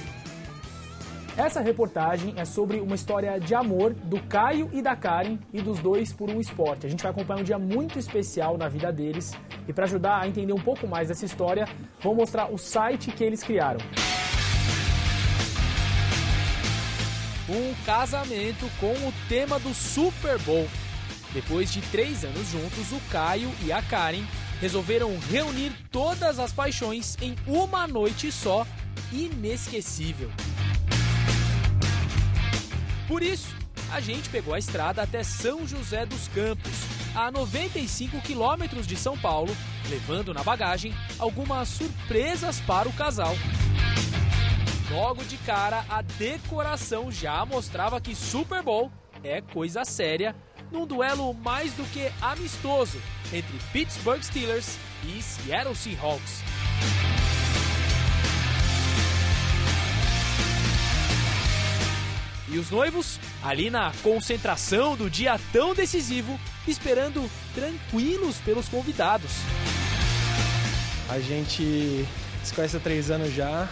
Essa reportagem é sobre uma história de amor do Caio e da Karen e dos dois por um esporte. A gente vai acompanhar um dia muito especial na vida deles e para ajudar a entender um pouco mais dessa história, vou mostrar o site que eles criaram. um casamento com o tema do Super Bowl. Depois de três anos juntos, o Caio e a Karen resolveram reunir todas as paixões em uma noite só, inesquecível. Por isso, a gente pegou a estrada até São José dos Campos, a 95 quilômetros de São Paulo, levando na bagagem algumas surpresas para o casal. Logo de cara, a decoração já mostrava que Super Bowl é coisa séria num duelo mais do que amistoso entre Pittsburgh Steelers e Seattle Seahawks. E os noivos, ali na concentração do dia tão decisivo, esperando tranquilos pelos convidados. A gente se conhece há três anos já,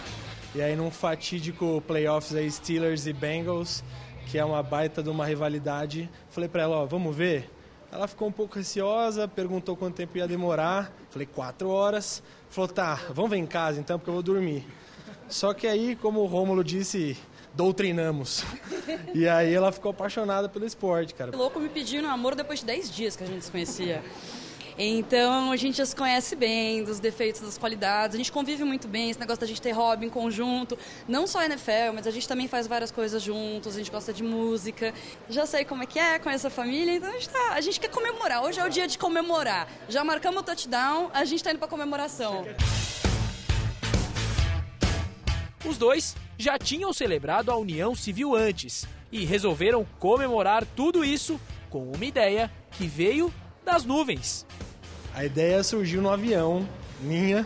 e aí num fatídico playoffs aí Steelers e Bengals, que é uma baita de uma rivalidade, falei para ela, ó, vamos ver? Ela ficou um pouco receosa, perguntou quanto tempo ia demorar, falei quatro horas, falou, tá, vamos ver em casa então, porque eu vou dormir. Só que aí, como o Rômulo disse, doutrinamos. E aí ela ficou apaixonada pelo esporte, cara. O louco me pediu namoro depois de 10 dias que a gente se conhecia. Então a gente já se conhece bem, dos defeitos, das qualidades, a gente convive muito bem, esse negócio da gente ter hobby em conjunto, não só NFL, mas a gente também faz várias coisas juntos, a gente gosta de música, já sei como é que é, conheço a família, então a gente, tá, a gente quer comemorar, hoje é o dia de comemorar. Já marcamos o touchdown, a gente está indo para comemoração. Os dois já tinham celebrado a união civil antes e resolveram comemorar tudo isso com uma ideia que veio das nuvens. A ideia surgiu no avião, minha.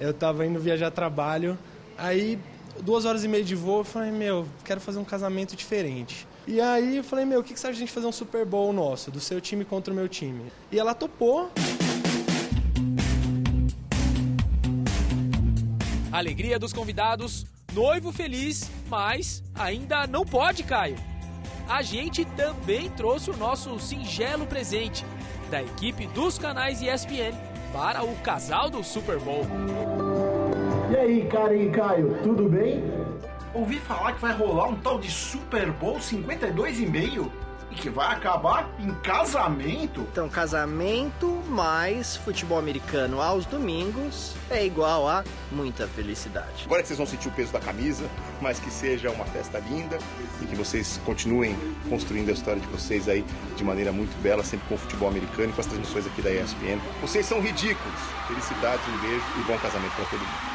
Eu estava indo viajar a trabalho. Aí, duas horas e meia de voo, eu falei, meu, quero fazer um casamento diferente. E aí eu falei, meu, o que, que de a gente fazer um Super Bowl nosso, do seu time contra o meu time? E ela topou. Alegria dos convidados, noivo feliz, mas ainda não pode, Caio. A gente também trouxe o nosso singelo presente da equipe dos canais ESPN para o casal do Super Bowl. E aí, Karen e Caio, tudo bem? Ouvi falar que vai rolar um tal de Super Bowl 52,5 e que vai acabar em casamento. Então, casamento mais futebol americano aos domingos é igual a muita felicidade. Agora que vocês vão sentir o peso da camisa, mas que seja uma festa linda e que vocês continuem construindo a história de vocês aí de maneira muito bela, sempre com o futebol americano e com as transmissões aqui da ESPN. Vocês são ridículos. Felicidades, um beijo e bom casamento para todo mundo.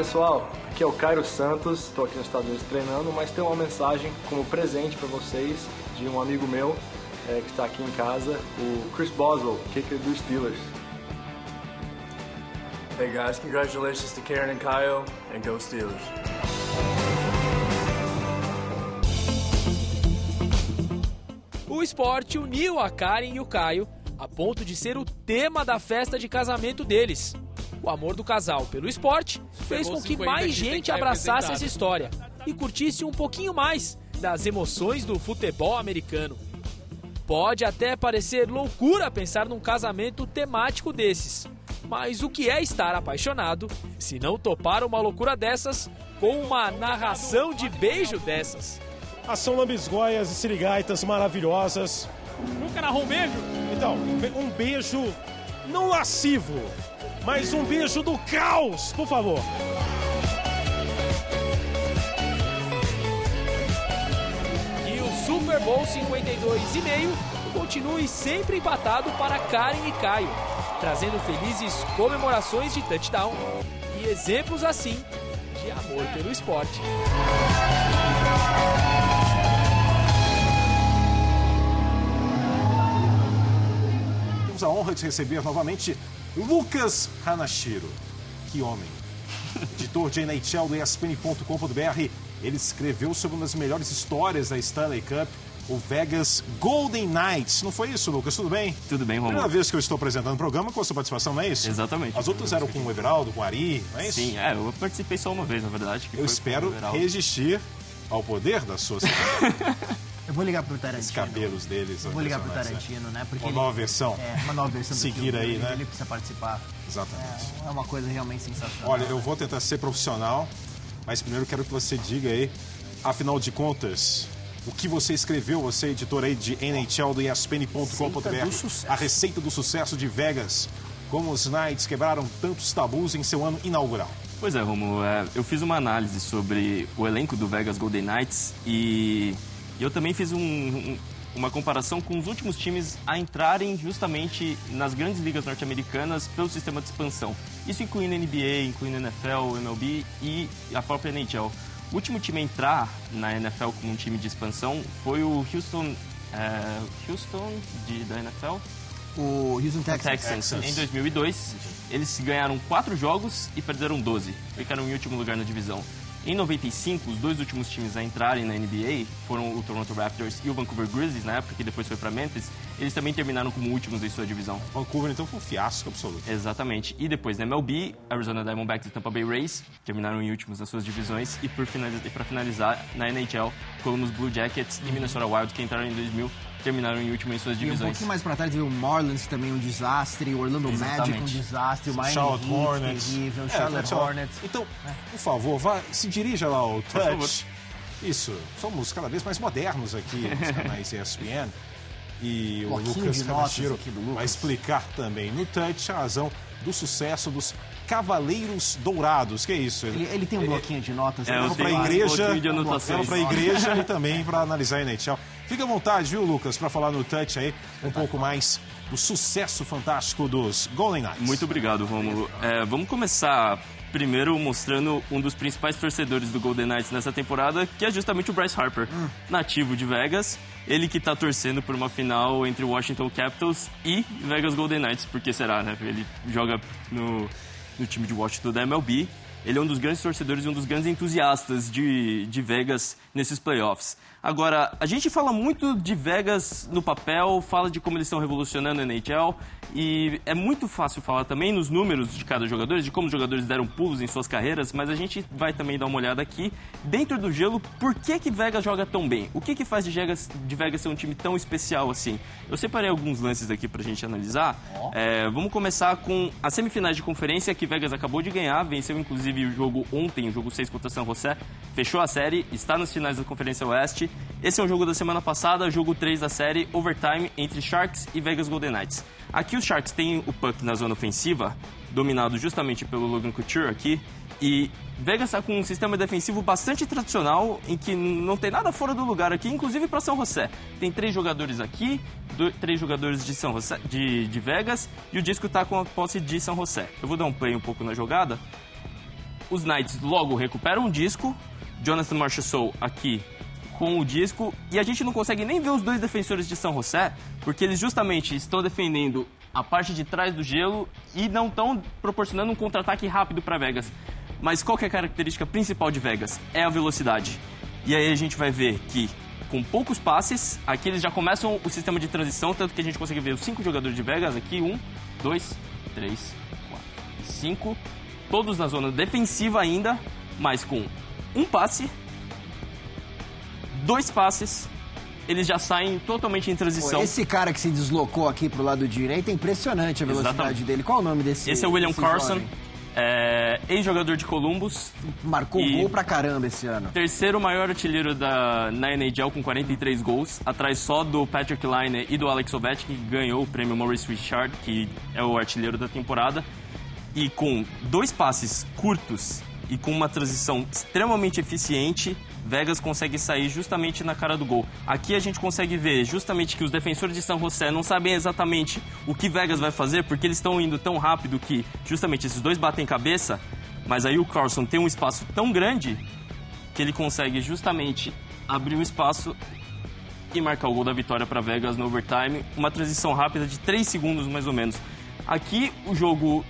Pessoal, aqui é o Cairo Santos, estou aqui nos Estados Unidos treinando, mas tem uma mensagem como presente para vocês de um amigo meu é, que está aqui em casa, o Chris Boswell, kicker dos Steelers. Hey guys, congratulations to Karen and Kyle, and go Steelers. O esporte uniu a Karen e o Caio a ponto de ser o tema da festa de casamento deles. O amor do casal pelo esporte fez com que mais gente abraçasse essa história e curtisse um pouquinho mais das emoções do futebol americano. Pode até parecer loucura pensar num casamento temático desses, mas o que é estar apaixonado se não topar uma loucura dessas com uma narração de beijo dessas? Ação lambisgoias e sirigaitas maravilhosas. Nunca narrou um beijo? Então, um beijo não lascivo, mas um beijo do caos, por favor. E o Super Bowl 52 e meio continue sempre empatado para Karen e Caio, trazendo felizes comemorações de touchdown e exemplos assim de amor pelo esporte. Temos a honra de receber novamente Lucas Hanashiro. Que homem. Editor de NHL do ESPN.com.br. Ele escreveu sobre uma das melhores histórias da Stanley Cup, o Vegas Golden Knights. Não foi isso, Lucas? Tudo bem? Tudo bem, Romulo. Primeira vez que eu estou apresentando o programa com a sua participação, não é isso? Exatamente. As outras eram com o Everaldo, com o Ari, não é isso? Sim, é, eu participei só uma vez, na verdade. eu espero resistir ao poder da sua. Eu vou ligar pro Tarantino. Os cabelos deles. Eu vou ligar pro né? Tarantino, né? Porque Uma ele- nova versão. É, uma nova versão do Seguir filme, aí, ele- né? Ele precisa participar. Exatamente. É, é uma coisa realmente sensacional. Olha, eu vou tentar ser profissional, mas primeiro quero que você diga aí, afinal de contas, o que você escreveu, você editor aí de NHL do Receita do ESPN.com.br, sucesso. a receita do sucesso de Vegas, como os Knights quebraram tantos tabus em seu ano inaugural. Pois é, Romulo, é, eu fiz uma análise sobre o elenco do Vegas Golden Knights e eu também fiz um- um- uma comparação com os últimos times a entrarem justamente nas grandes ligas norte-americanas pelo sistema de expansão. Isso incluindo NBA, incluindo NFL, MLB e a própria NHL. O último time a entrar na NFL como um time de expansão foi o Houston, é, Houston de, da NFL, O Houston Texans. Texans, em 2002. Eles ganharam quatro jogos e perderam 12. Ficaram em último lugar na divisão. Em 95, os dois últimos times a entrarem na NBA foram o Toronto Raptors e o Vancouver Grizzlies, na época que depois foi para Memphis. Eles também terminaram como últimos em sua divisão. Vancouver, então, foi um fiasco absoluto. Exatamente. E depois na MLB, Arizona Diamondbacks e Tampa Bay Rays terminaram em últimos nas suas divisões. E para finalizar, na NHL, Columbus Blue Jackets e Minnesota Wild, que entraram em 2000, terminaram em último em suas E um divisões. pouquinho mais pra trás veio o Marlins também um desastre, o Orlando Magic um Exatamente. desastre, o Miami Charlotte Heat Hornets. terrível, o É, Charlotte Hornets. Então, por favor, vá, se dirija lá ao favor. Touch. Isso, somos cada vez mais modernos aqui nos canais ESPN. E o Lucas Canachiro aqui do Lucas. vai explicar também no Touch a razão do sucesso dos Cavaleiros Dourados. Que é isso? Ele, ele tem um bloquinho de notas. É, eu Leva pra tenho um igreja, bloquinho de anotações. leva pra igreja e também pra analisar a NHL. Fica à vontade, viu, Lucas, pra falar no Touch aí um pouco mais do sucesso fantástico dos Golden Knights. Muito obrigado, Rômulo. É, vamos começar primeiro mostrando um dos principais torcedores do Golden Knights nessa temporada, que é justamente o Bryce Harper, nativo de Vegas. Ele que tá torcendo por uma final entre Washington Capitals e Vegas Golden Knights, porque será, né? Ele joga no, no time de Washington da MLB. Ele é um dos grandes torcedores e um dos grandes entusiastas de, de Vegas nesses playoffs. Agora, a gente fala muito de Vegas no papel, fala de como eles estão revolucionando a NHL e é muito fácil falar também nos números de cada jogador, de como os jogadores deram pulos em suas carreiras, mas a gente vai também dar uma olhada aqui, dentro do gelo, por que que Vegas joga tão bem? O que que faz de Vegas, de Vegas ser um time tão especial assim? Eu separei alguns lances aqui pra gente analisar. É, vamos começar com as semifinais de conferência que Vegas acabou de ganhar, venceu inclusive o jogo ontem, o jogo 6 contra San José, fechou a série, está nas finais da Conferência Oeste. Esse é um jogo da semana passada, jogo 3 da série, overtime entre Sharks e Vegas Golden Knights. Aqui os Sharks têm o puck na zona ofensiva, dominado justamente pelo Logan Couture aqui, e Vegas está com um sistema defensivo bastante tradicional, em que não tem nada fora do lugar aqui, inclusive para São José. Tem três jogadores aqui, do- três jogadores de, São José, de, de Vegas, e o disco está com a posse de São José. Eu vou dar um play um pouco na jogada. Os Knights logo recuperam o disco, Jonathan Marchessault aqui com o disco, e a gente não consegue nem ver os dois defensores de São José, porque eles justamente estão defendendo a parte de trás do gelo e não estão proporcionando um contra-ataque rápido para Vegas. Mas qual é a característica principal de Vegas? É a velocidade. E aí a gente vai ver que com poucos passes, aqui eles já começam o sistema de transição, tanto que a gente consegue ver os cinco jogadores de Vegas aqui, um, dois, três, quatro, cinco, todos na zona defensiva ainda, mas com um passe, dois passes, eles já saem totalmente em transição. Esse cara que se deslocou aqui pro lado direito é impressionante a velocidade Exatamente. dele. Qual o nome desse? Esse é o William Carson, jovem? é, ex-jogador de Columbus. Marcou gol pra caramba esse ano. Terceiro maior artilheiro da, na NHL com 43 gols, atrás só do Patrick Line e do Alex Ovechkin, que ganhou o prêmio Maurice Richard, que é o artilheiro da temporada. E com dois passes curtos e com uma transição extremamente eficiente, Vegas consegue sair justamente na cara do gol. Aqui a gente consegue ver justamente que os defensores de São José não sabem exatamente o que Vegas vai fazer, porque eles estão indo tão rápido que justamente esses dois batem cabeça, mas aí o Carlson tem um espaço tão grande que ele consegue justamente abrir o espaço e marcar o gol da vitória para Vegas no overtime. Uma transição rápida de 3 segundos mais ou menos. Aqui o jogo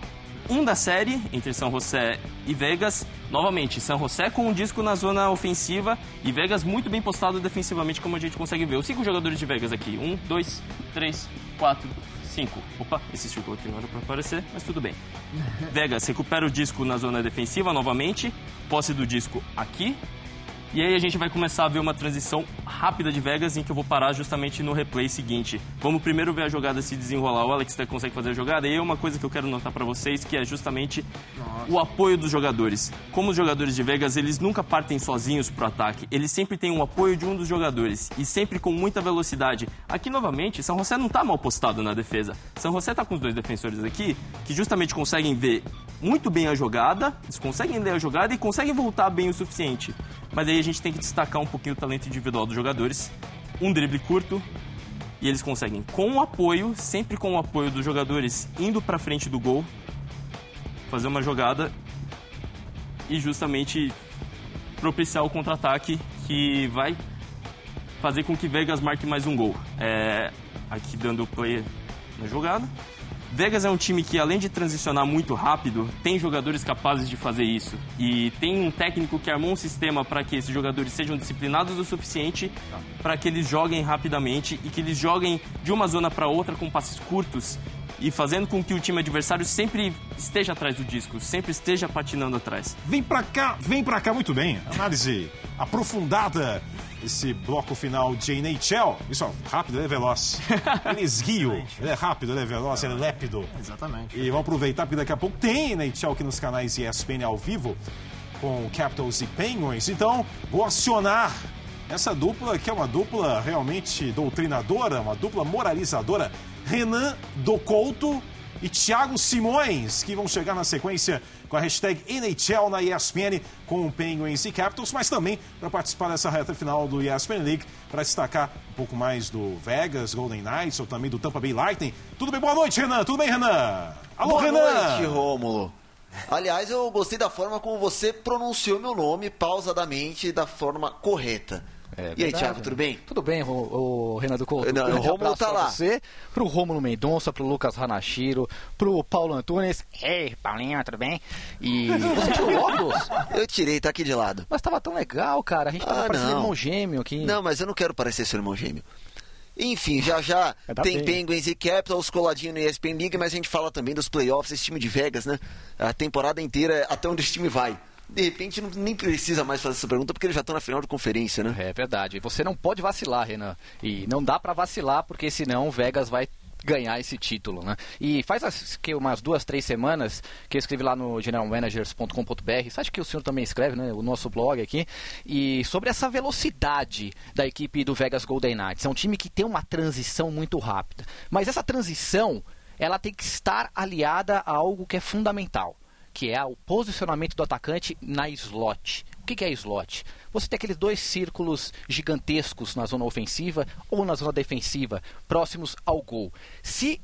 1 da série entre São José e Vegas. Novamente, São José com um disco na zona ofensiva e Vegas muito bem postado defensivamente, como a gente consegue ver. Os cinco jogadores de Vegas aqui: 1, 2, 3, 4, 5. Opa, esse círculo aqui não era para aparecer, mas tudo bem. Vegas recupera o disco na zona defensiva novamente. Posse do disco aqui. E aí a gente vai começar a ver uma transição rápida de Vegas em que eu vou parar justamente no replay seguinte. Vamos primeiro ver a jogada se desenrolar. O Alex consegue fazer a jogada. E aí uma coisa que eu quero notar para vocês que é justamente o apoio dos jogadores. Como os jogadores de Vegas, eles nunca partem sozinhos pro ataque. Eles sempre têm o apoio de um dos jogadores e sempre com muita velocidade. Aqui novamente, São José não tá mal postado na defesa. São José tá com os dois defensores aqui que justamente conseguem ver muito bem a jogada, eles conseguem ler a jogada e conseguem voltar bem o suficiente. Mas aí a gente tem que destacar um pouquinho o talento individual dos jogadores. Um drible curto, e eles conseguem, com o apoio, sempre com o apoio dos jogadores, indo para frente do gol, fazer uma jogada e justamente propiciar o contra-ataque que vai fazer com que Vegas marque mais um gol. É, aqui dando play na jogada. Vegas é um time que, além de transicionar muito rápido, tem jogadores capazes de fazer isso. E tem um técnico que armou um sistema para que esses jogadores sejam disciplinados o suficiente para que eles joguem rapidamente e que eles joguem de uma zona para outra com passes curtos e fazendo com que o time adversário sempre esteja atrás do disco, sempre esteja patinando atrás. Vem pra cá, vem pra cá muito bem. Análise aprofundada esse bloco final de NHL. Isso, ó, rápido, ele é veloz. Ele esguio, ele é rápido, ele é veloz, ele é lépido. Exatamente. E vamos aproveitar, porque daqui a pouco tem NHL aqui nos canais ESPN ao vivo, com Capitals e Penguins. Então, vou acionar essa dupla, que é uma dupla realmente doutrinadora, uma dupla moralizadora. Renan Docouto e Thiago Simões, que vão chegar na sequência com a hashtag NHL na ESPN com o Penguins e Capitals, mas também para participar dessa reta final do ESPN League, para destacar um pouco mais do Vegas, Golden Knights ou também do Tampa Bay Lightning. Tudo bem? Boa noite, Renan. Tudo bem, Renan? Alô, Boa Renan. noite, Rômulo. Aliás, eu gostei da forma como você pronunciou meu nome pausadamente da forma correta. É e aí, Thiago, tudo bem? Tudo bem, o, o Renato Couto. Não, Um o Rômulo abraço tá lá. Você, pro Rômulo Mendonça, pro Lucas Hanashiro, pro Paulo Antunes. Ei, Paulinho, tudo bem? E você tirou o óculos? Eu tirei, tá aqui de lado. Mas tava tão legal, cara. A gente tava Ah, parecendo irmão gêmeo aqui. Não, mas eu não quero parecer seu irmão gêmeo. Enfim, já já Ainda tem bem. Penguins e Capitals coladinho no ESPN League, mas a gente fala também dos playoffs, esse time de Vegas, né? A temporada inteira, até onde esse time vai. De repente, não, nem precisa mais fazer essa pergunta, porque eles já estão na final de conferência, né? É verdade. Você não pode vacilar, Renan. E não dá pra vacilar, porque senão o Vegas vai ganhar esse título, né? E faz as- que umas duas, três semanas que eu escrevi lá no generalmanagers.com.br, acho que o senhor também escreve, né? O nosso blog aqui, e sobre essa velocidade da equipe do Vegas Golden Knights. É um time que tem uma transição muito rápida. Mas essa transição, ela tem que estar aliada a algo que é fundamental, que é o posicionamento do atacante na slot. O que que é slot? Você tem aqueles dois círculos gigantescos na zona ofensiva ou na zona defensiva, próximos ao gol. Se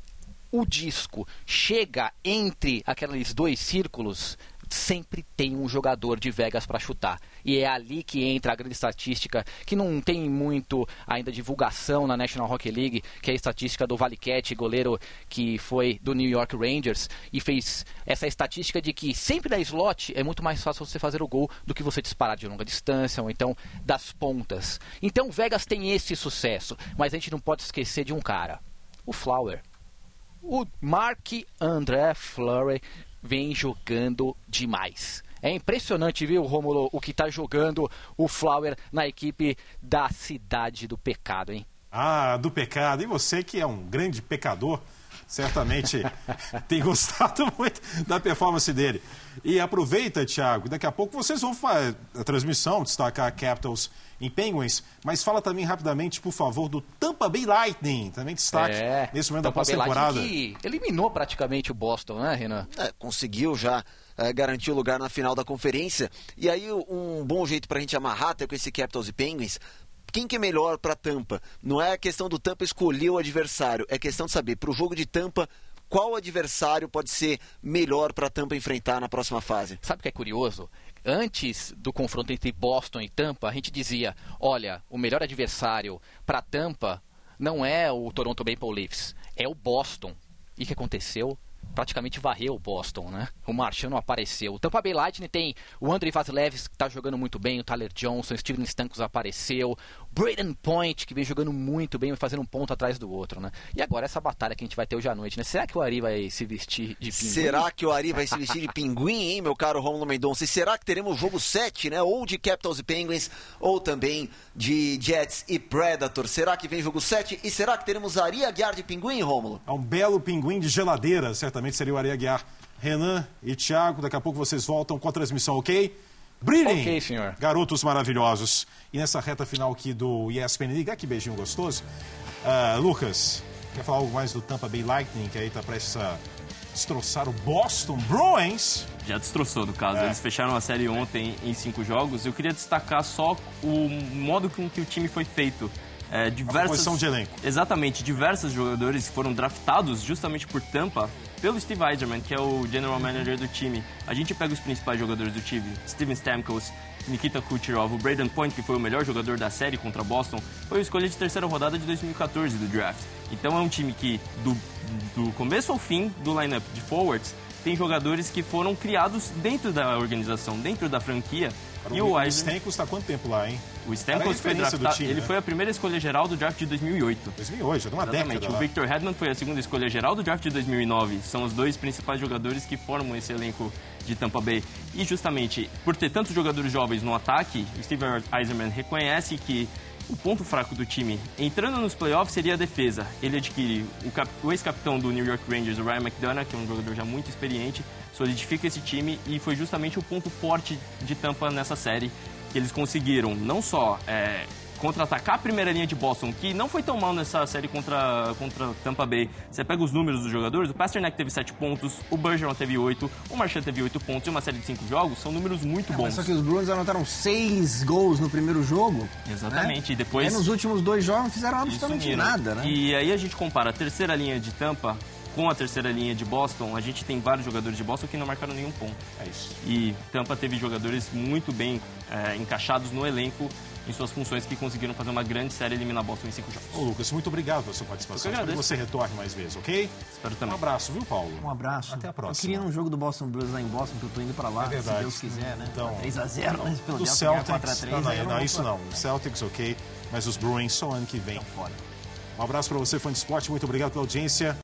o disco chega entre aqueles dois círculos, sempre tem um jogador de Vegas para chutar. E é ali que entra a grande estatística, que não tem muito ainda divulgação na National Hockey League, que é a estatística do Valiquete, goleiro que foi do New York Rangers, e fez essa estatística de que sempre da slot é muito mais fácil você fazer o gol do que você disparar de longa distância, ou então das pontas. Então Vegas tem esse sucesso, mas a gente não pode esquecer de um cara, o Flower. O Mark André Fleury vem jogando demais. É impressionante, viu, Romulo, o que está jogando o Flower na equipe da Cidade do Pecado, hein? Ah, do pecado. E você que é um grande pecador, certamente tem gostado muito da performance dele. E aproveita, Thiago, daqui a pouco vocês vão fazer a transmissão, destacar Capitals em Penguins, mas fala também rapidamente, por favor, do Tampa Bay Lightning, também destaque nesse momento da Tampa Lightning pós-temporada. que eliminou praticamente o Boston, né, Renan? É, conseguiu já é, garantir o lugar na final da conferência. E aí, um bom jeito pra gente amarrar até com esse Capitals e Penguins. Quem que é melhor pra Tampa? Não é a questão do Tampa escolher o adversário, é questão de saber, pro jogo de Tampa, qual adversário pode ser melhor pra Tampa enfrentar na próxima fase. Sabe o que é curioso? Antes do confronto entre Boston e Tampa, a gente dizia: olha, o melhor adversário para Tampa não é o Toronto Maple Leafs, é o Boston. E o que aconteceu? Praticamente varreu o Boston, né? O Marchand não apareceu. O Tampa Bay Lightning tem o Andrei Vasilevs, que está jogando muito bem, o Tyler Johnson, o Steven Stamkos apareceu, o Braden Point, que vem jogando muito bem, fazendo um ponto atrás do outro, né? E agora essa batalha que a gente vai ter hoje à noite, né? Será que o Ari vai se vestir de pinguim? Será que o Ari vai se vestir de pinguim, hein, meu caro Romulo Mendonça? E será que teremos jogo 7, né? Ou de Capitals e Penguins, ou também de Jets e Predators. Será que vem jogo 7? E será que teremos Ari Aguiar de pinguim, Rômulo? É um belo pinguim de geladeira, certamente seria o Ari Aguiar. Renan e Thiago, daqui a pouco vocês voltam com a transmissão, ok? Brilhem! Ok, senhor. Garotos maravilhosos. E nessa reta final aqui do ESPN Liga, ah, que beijinho gostoso. Ah, Lucas, quer falar algo mais do Tampa Bay Lightning, que aí tá prestes a destroçar o Boston Bruins? Já destroçou, no caso. É. Eles fecharam a série ontem em cinco jogos. Eu queria destacar só o modo com que o time foi feito. É, diversas... composição de elenco. Exatamente. Diversos jogadores foram draftados justamente por Tampa pelo Steve Eiserman, que é o general manager do time. A gente pega os principais jogadores do time. Steven Stamkos, Nikita Kucherov, o Braden Point, que foi o melhor jogador da série contra Boston, foi a escolha de terceira rodada de 2014 do draft. Então é um time que, do, do começo ao fim do lineup de forwards, tem jogadores que foram criados dentro da organização, dentro da franquia. E o Stamkos está quanto tempo lá, hein? O a Stamkos foi draftado, time, ele né? foi a primeira escolha geral do draft de 2008. 2008, já de uma Exatamente. década O. Victor Hedman foi a segunda escolha geral do draft de 2009. São os dois principais jogadores que formam esse elenco de Tampa Bay. E justamente por ter tantos jogadores jovens no ataque, o Steve Eiserman reconhece que o ponto fraco do time entrando nos playoffs seria a defesa. Ele adquire o, o ex-capitão do New York Rangers, o Ryan McDonough, que é um jogador já muito experiente, solidifica esse time e foi justamente o ponto forte de Tampa nessa série que eles conseguiram não só é, contra-atacar a primeira linha de Boston, que não foi tão mal nessa série contra, contra Tampa Bay. Você pega os números dos jogadores, o Pasternak teve 7 pontos, o Bergeron teve 8, o Marchand teve 8 pontos e uma série de 5 jogos, são números muito Mas bons. só que os Bruins anotaram seis gols no primeiro jogo. Exatamente, né? e depois- E nos últimos dois jogos não fizeram absolutamente nada, né? E aí a gente compara a terceira linha de Tampa com a terceira linha de Boston, a gente tem vários jogadores de Boston que não marcaram nenhum ponto. É isso. E Tampa teve jogadores muito bem é, encaixados no elenco em suas funções que conseguiram fazer uma grande série e eliminar Boston em cinco jogos. Ô, Lucas, muito obrigado pela sua participação. Eu que Espero que agradeço. você retorne mais vezes, ok? Espero Um também. abraço, viu, Paulo? Um abraço. Até a próxima. Eu queria um jogo do Boston Blues lá em Boston, que eu tô indo pra lá, É verdade. se Deus quiser, né? Então, 3x0, mas pelo menos Celtics, 4x3. não, não, não, isso não. Celtics, ok, mas os Bruins só ano que vem. fora. Um abraço para você, fã de esporte, muito obrigado pela audiência.